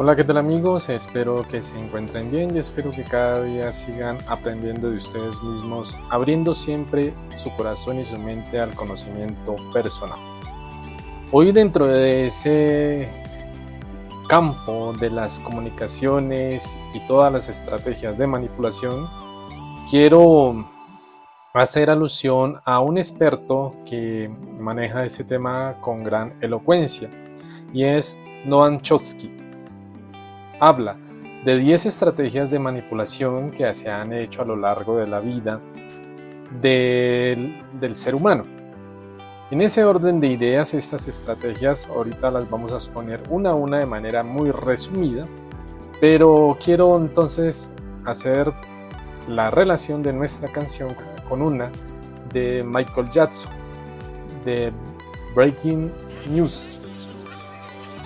Hola, ¿qué tal amigos? Espero que se encuentren bien y espero que cada día sigan aprendiendo de ustedes mismos, abriendo siempre su corazón y su mente al conocimiento personal. Hoy dentro de ese campo de las comunicaciones y todas las estrategias de manipulación, quiero hacer alusión a un experto que maneja ese tema con gran elocuencia y es Noam Chomsky habla de 10 estrategias de manipulación que se han hecho a lo largo de la vida del, ser humano. En ese orden de ideas, estas estrategias ahorita las vamos a exponer una a una de manera muy resumida, pero quiero entonces hacer la relación de nuestra canción con una de Michael Jackson, de Breaking News.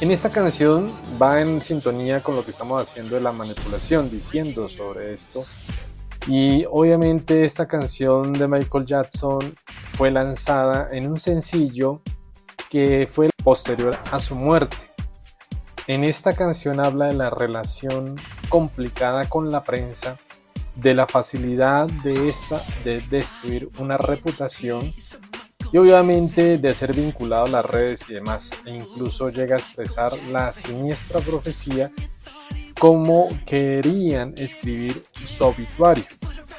En esta canción va en sintonía con lo que estamos haciendo de la manipulación, diciendo sobre esto. Y obviamente esta canción de Michael Jackson fue lanzada en un sencillo que fue posterior a su muerte. En esta canción habla de la relación complicada con la prensa, de la facilidad de esta de destruir una reputación y obviamente de ser vinculado a las redes y demás, e incluso llega a expresar la siniestra profecía como querían escribir su obituario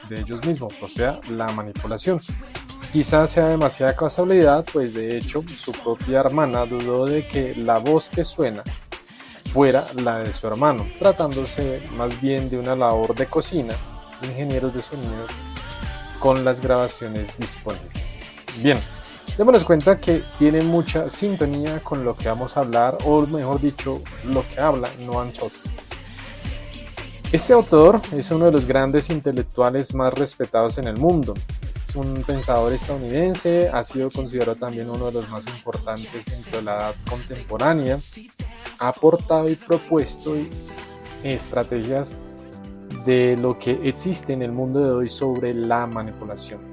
de ellos mismos, o sea, la manipulación. Quizás sea demasiada casualidad, pues de hecho su propia hermana dudó de que la voz que suena fuera la de su hermano, tratándose más bien de una labor de cocina, ingenieros de sonido, con las grabaciones disponibles. Bien, Démonos cuenta que tiene mucha sintonía con lo que vamos a hablar, o mejor dicho, lo que habla Noam Chomsky. Este autor es uno de los grandes intelectuales más respetados en el mundo. Es un pensador estadounidense, ha sido considerado también uno de los más importantes dentro de la edad contemporánea. Ha aportado y propuesto estrategias de lo que existe en el mundo de hoy sobre la manipulación.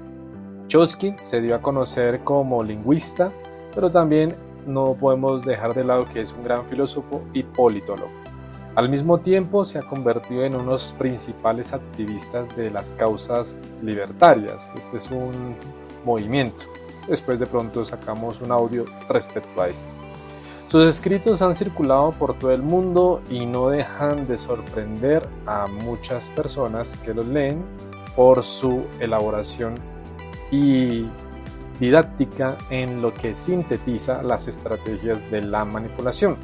Chomsky se dio a conocer como lingüista, pero también no podemos dejar de lado que es un gran filósofo y politólogo. Al mismo tiempo se ha convertido en uno de los principales activistas de las causas libertarias. Este es un movimiento. Después de pronto sacamos un audio respecto a esto. Sus escritos han circulado por todo el mundo y no dejan de sorprender a muchas personas que los leen por su elaboración y didáctica en lo que sintetiza las estrategias de la manipulación.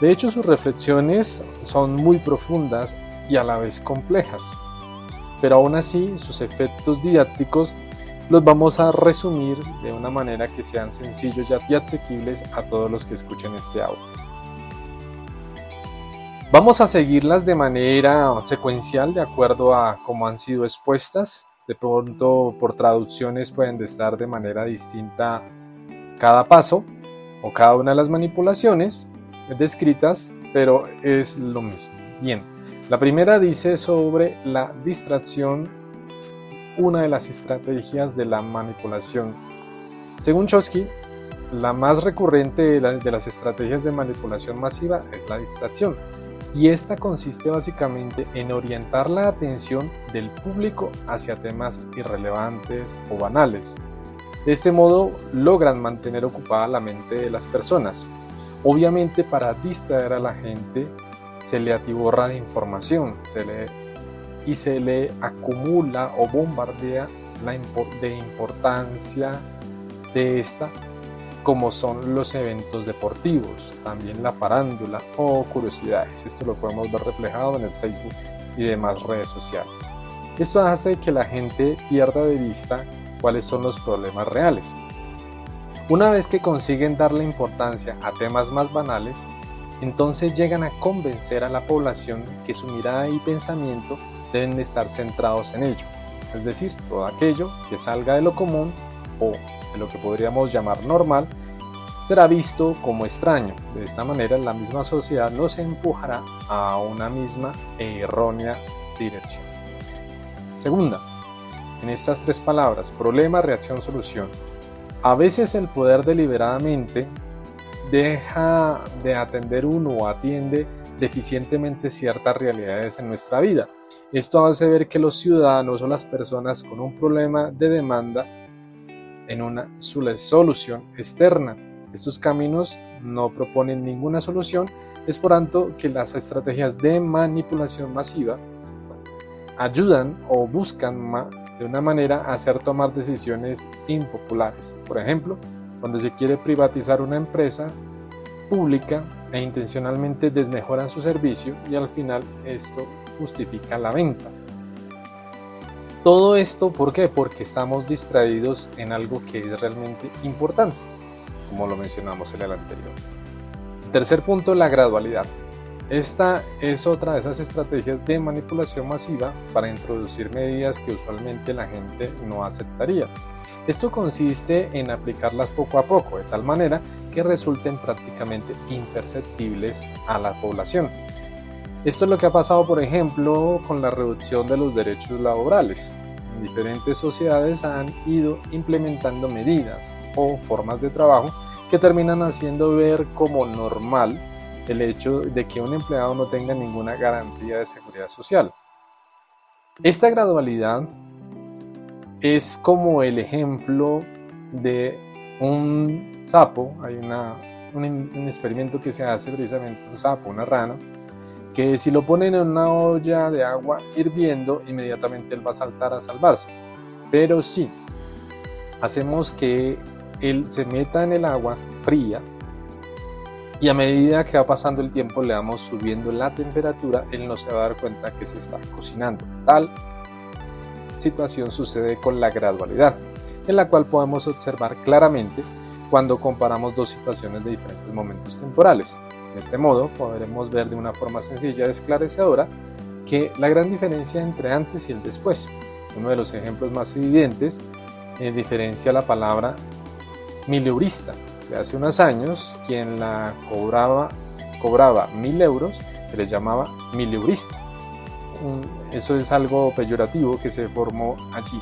De hecho, sus reflexiones son muy profundas y a la vez complejas, pero aún así sus efectos didácticos los vamos a resumir de una manera que sean sencillos y asequibles a todos los que escuchen este audio. Vamos a seguirlas de manera secuencial de acuerdo a cómo han sido expuestas de pronto por traducciones pueden estar de manera distinta cada paso o cada una de las manipulaciones descritas, pero es lo mismo. Bien, la primera dice sobre la distracción, una de las estrategias de la manipulación. Según Chomsky, la más recurrente de, las estrategias de manipulación masiva es la distracción y esta consiste básicamente en orientar la atención del público hacia temas irrelevantes o banales. De este modo logran mantener ocupada la mente de las personas. Obviamente para distraer a la gente se le atiborra de información se le, y se le acumula o bombardea la de importancia de esta como son los eventos deportivos, también la farándula o curiosidades. Esto lo podemos ver reflejado en el Facebook y demás redes sociales. Esto hace que la gente pierda de vista cuáles son los problemas reales. Una vez que consiguen darle importancia a temas más banales, entonces llegan a convencer a la población que su mirada y pensamiento deben estar centrados en ello, es decir, todo aquello que salga de lo común o de lo que podríamos llamar normal, será visto como extraño. De esta manera, la misma sociedad nos empujará a una misma e errónea dirección. Segunda, en estas tres palabras, problema, reacción, solución, a veces el poder deliberadamente deja de atender uno o atiende deficientemente ciertas realidades en nuestra vida. Esto hace ver que los ciudadanos o las personas con un problema de demanda en una solución externa. Estos caminos no proponen ninguna solución, es por tanto que las estrategias de manipulación masiva ayudan o buscan de una manera hacer tomar decisiones impopulares. Por ejemplo, cuando se quiere privatizar una empresa pública e intencionalmente desmejoran su servicio y al final esto justifica la venta. Todo esto, ¿por qué? Porque estamos distraídos en algo que es realmente importante, como lo mencionamos en el anterior. Tercer punto, la gradualidad. Esta es otra de esas estrategias de manipulación masiva para introducir medidas que usualmente la gente no aceptaría. Esto consiste en aplicarlas poco a poco, de tal manera que resulten prácticamente imperceptibles a la población. Esto es lo que ha pasado, por ejemplo, con la reducción de los derechos laborales. En diferentes sociedades han ido implementando medidas o formas de trabajo que terminan haciendo ver como normal el hecho de que un empleado no tenga ninguna garantía de seguridad social. Esta gradualidad es como el ejemplo de un sapo, hay un, experimento que se hace precisamente un sapo, una rana, que si lo ponen en una olla de agua hirviendo, inmediatamente él va a saltar a salvarse. Pero si hacemos que él se meta en el agua fría y a medida que va pasando el tiempo le vamos subiendo la temperatura, él no se va a dar cuenta que se está cocinando. Tal situación sucede con la gradualidad, en la cual podemos observar claramente cuando comparamos dos situaciones de diferentes momentos temporales. De este modo podremos ver de una forma sencilla y esclarecedora que la gran diferencia entre antes y el después. Uno de los ejemplos más evidentes eh, diferencia la palabra mileurista. De hace unos años, quien la cobraba, cobraba mil euros se le llamaba mileurista. eso es algo peyorativo que se formó allí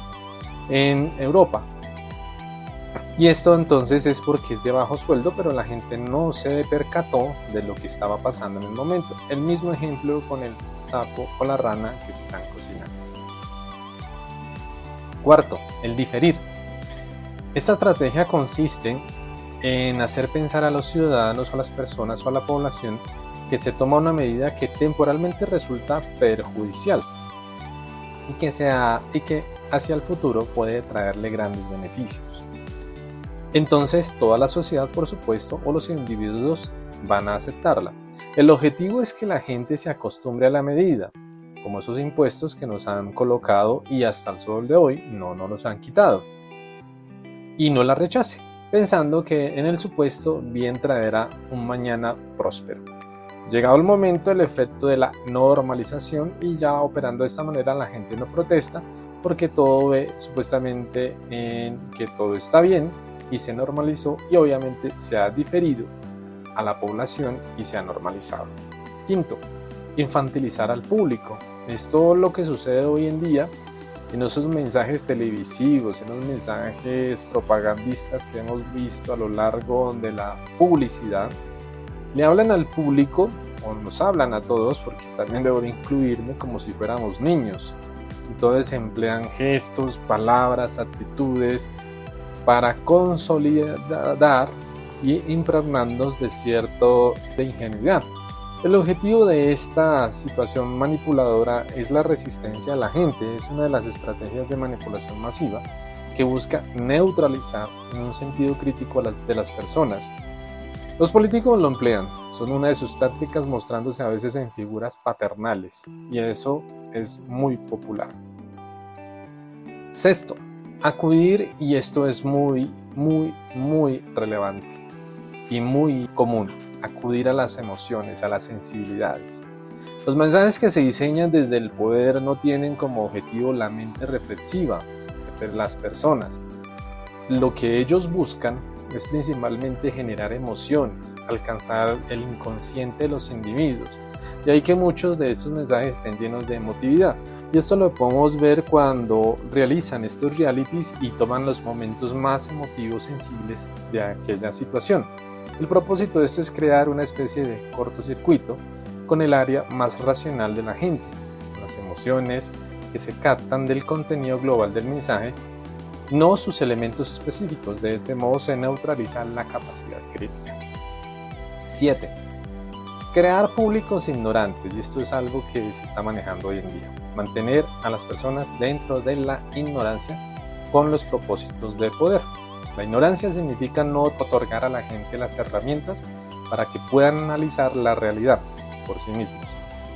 en Europa. Y esto entonces es porque es de bajo sueldo, pero la gente no se percató de lo que estaba pasando en el momento. El mismo ejemplo con el sapo o la rana que se están cocinando. Cuarto, el diferir. Esta estrategia consiste en hacer pensar a los ciudadanos o a las personas o a la población que se toma una medida que temporalmente resulta perjudicial y que, sea, y que hacia el futuro puede traerle grandes beneficios. Entonces toda la sociedad, por supuesto, o los individuos van a aceptarla. El objetivo es que la gente se acostumbre a la medida, como esos impuestos que nos han colocado y hasta el sol de hoy no nos los han quitado y no la rechace, pensando que en el supuesto bien traerá un mañana próspero. Llegado el momento, el efecto de la normalización y ya operando de esta manera la gente no protesta porque todo ve supuestamente en que todo está bien y se normalizó y obviamente se ha diferido a la población y se ha normalizado. Quinto, infantilizar al público. Es lo que sucede hoy en día en esos mensajes televisivos, en los mensajes propagandistas que hemos visto a lo largo de la publicidad, le hablan al público o nos hablan a todos, porque también debo incluirme como si fuéramos niños. Entonces emplean gestos, palabras, actitudes para consolidar y impregnarnos de cierto de ingenuidad. El objetivo de esta situación manipuladora es la resistencia a la gente, es una de las estrategias de manipulación masiva que busca neutralizar en un sentido crítico a las de las personas. Los políticos lo emplean, son una de sus tácticas mostrándose a veces en figuras paternales y eso es muy popular. Sexto, acudir y esto es muy, muy, muy relevante y muy común acudir a las emociones, a las sensibilidades. Los mensajes que se diseñan desde el poder no tienen como objetivo la mente reflexiva de las personas. Lo que ellos buscan es principalmente generar emociones, alcanzar el inconsciente de los individuos. Y hay que muchos de estos mensajes estén llenos de emotividad. Y esto lo podemos ver cuando realizan estos realities y toman los momentos más emotivos sensibles de aquella situación. El propósito de esto es crear una especie de cortocircuito con el área más racional de la gente, las emociones que se captan del contenido global del mensaje, no sus elementos específicos. De este modo se neutraliza la capacidad crítica. 7. Crear públicos ignorantes, y esto es algo que se está manejando hoy en día. Mantener a las personas dentro de la ignorancia con los propósitos de poder. La ignorancia significa no otorgar a la gente las herramientas para que puedan analizar la realidad por sí mismos.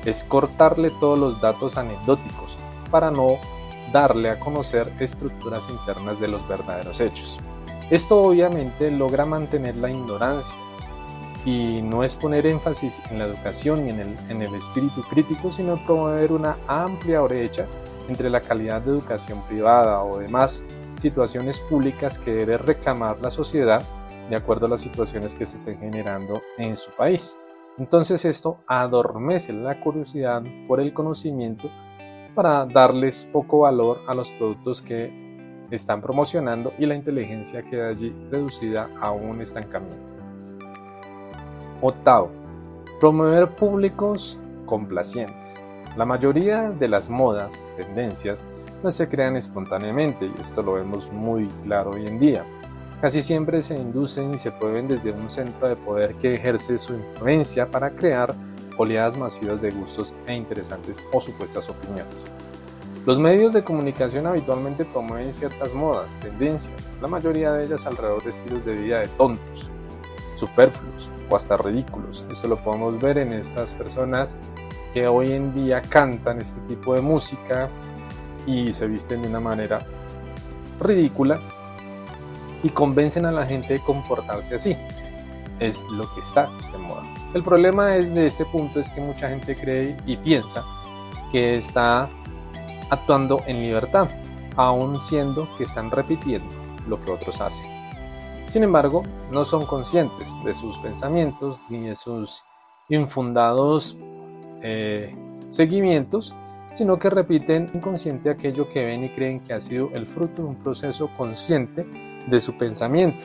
Es cortarle todos los datos anecdóticos para no darle a conocer estructuras internas de los verdaderos hechos. Esto obviamente logra mantener la ignorancia y no es poner énfasis en la educación y en el, en el espíritu crítico, sino promover una amplia brecha entre la calidad de educación privada o demás situaciones públicas que debe reclamar la sociedad de acuerdo a las situaciones que se estén generando en su país. Entonces esto adormece la curiosidad por el conocimiento para darles poco valor a los productos que están promocionando y la inteligencia queda allí reducida a un estancamiento. Octavo, promover públicos complacientes. La mayoría de las modas, tendencias, no se crean espontáneamente y esto lo vemos muy claro hoy en día. Casi siempre se inducen y se prueben desde un centro de poder que ejerce su influencia para crear oleadas masivas de gustos e interesantes o supuestas opiniones. Los medios de comunicación habitualmente promueven ciertas modas, tendencias, la mayoría de ellas alrededor de estilos de vida de tontos, superfluos o hasta ridículos. Esto lo podemos ver en estas personas que hoy en día cantan este tipo de música y se visten de una manera ridícula y convencen a la gente de comportarse así. Es lo que está de moda. El problema es de este punto es que mucha gente cree y piensa que está actuando en libertad, aun siendo que están repitiendo lo que otros hacen. Sin embargo, no son conscientes de sus pensamientos ni de sus infundados eh, seguimientos, sino que repiten inconsciente aquello que ven y creen que ha sido el fruto de un proceso consciente de su pensamiento.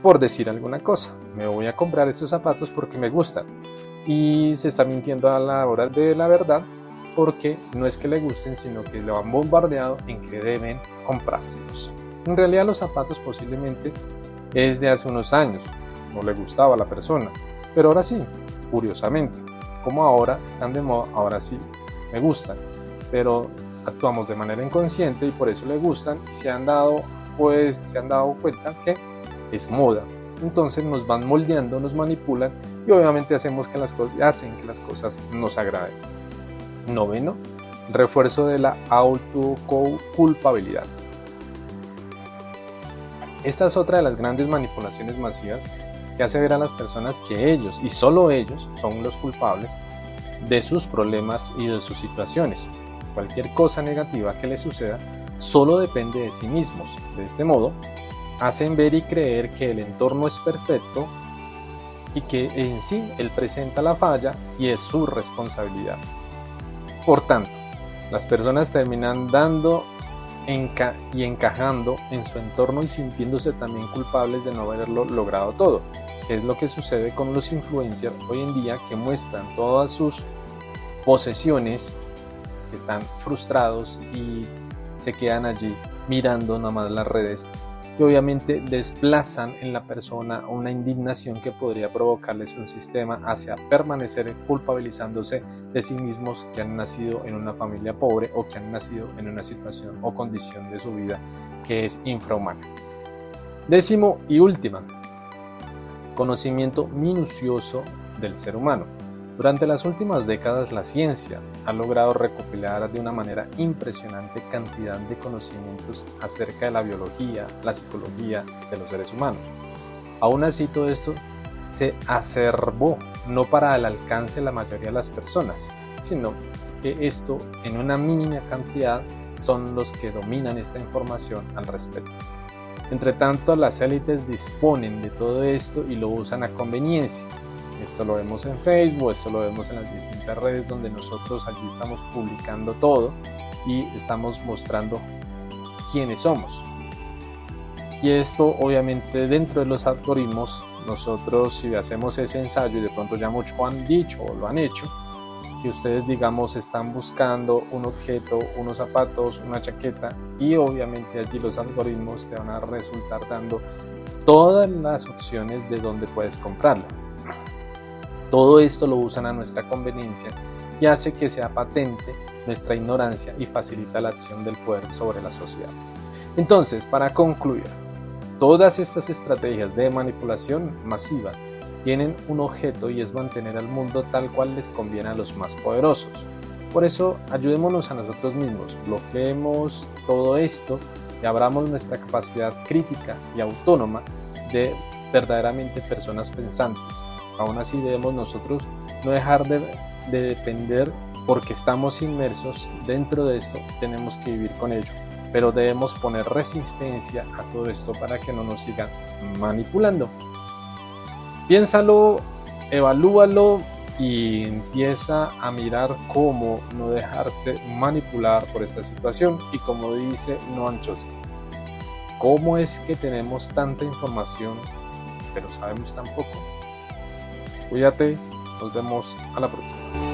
Por decir alguna cosa, me voy a comprar estos zapatos porque me gustan y se está mintiendo a la hora de la verdad porque no es que le gusten, sino que lo han bombardeado en que deben comprárselos. En realidad los zapatos posiblemente es de hace unos años, no le gustaba a la persona, pero ahora sí, curiosamente, como ahora están de moda, ahora sí me gustan, pero actuamos de manera inconsciente y por eso le gustan y se han dado, pues, se han dado cuenta que es moda. Entonces nos van moldeando, nos manipulan y obviamente hacemos que las hacen que las cosas nos agraden. Noveno, refuerzo de la autoculpabilidad. Esta es otra de las grandes manipulaciones masivas que hace ver a las personas que ellos y solo ellos son los culpables de sus problemas y de sus situaciones. Cualquier cosa negativa que les suceda solo depende de sí mismos. De este modo, hacen ver y creer que el entorno es perfecto y que en sí él presenta la falla y es su responsabilidad. Por tanto, las personas terminan dando y encajando en su entorno y sintiéndose también culpables de no haberlo logrado todo, es lo que sucede con los influencers hoy en día que muestran todas sus posesiones, que están frustrados y se quedan allí mirando nada más las redes que obviamente desplazan en la persona una indignación que podría provocarles un sistema hacia permanecer culpabilizándose de sí mismos que han nacido en una familia pobre o que han nacido en una situación o condición de su vida que es infrahumana. Décimo y última, conocimiento minucioso del ser humano. Durante las últimas décadas la ciencia ha logrado recopilar de una manera impresionante cantidad de conocimientos acerca de la biología, la psicología de los seres humanos. Aún así todo esto se acervó no para el alcance de la mayoría de las personas, sino que esto en una mínima cantidad son los que dominan esta información al respecto. Entre tanto, las élites disponen de todo esto y lo usan a conveniencia esto lo vemos en Facebook, esto lo vemos en las distintas redes donde nosotros allí estamos publicando todo y estamos mostrando quiénes somos. Y esto obviamente dentro de los algoritmos, nosotros si hacemos ese ensayo y de pronto ya muchos han dicho o lo han hecho, que ustedes, digamos, están buscando un objeto, unos zapatos, una chaqueta y obviamente allí los algoritmos te van a resultar dando todas las opciones de dónde puedes comprarlo. Todo esto lo usan a nuestra conveniencia y hace que sea patente nuestra ignorancia y facilita la acción del poder sobre la sociedad. Entonces, para concluir, todas estas estrategias de manipulación masiva tienen un objeto y es mantener al mundo tal cual les conviene a los más poderosos. Por eso, ayudémonos a nosotros mismos, bloqueemos todo esto y abramos nuestra capacidad crítica y autónoma de verdaderamente personas pensantes. Aún así debemos nosotros no dejar de, de depender porque estamos inmersos dentro de esto, tenemos que vivir con ello, pero debemos poner resistencia a todo esto para que no nos sigan manipulando. Piénsalo, evalúalo y empieza a mirar cómo no dejarte manipular por esta situación. Y como dice Noam Chomsky, ¿cómo es que tenemos tanta información pero sabemos tan poco? Cuídate, nos vemos a la próxima.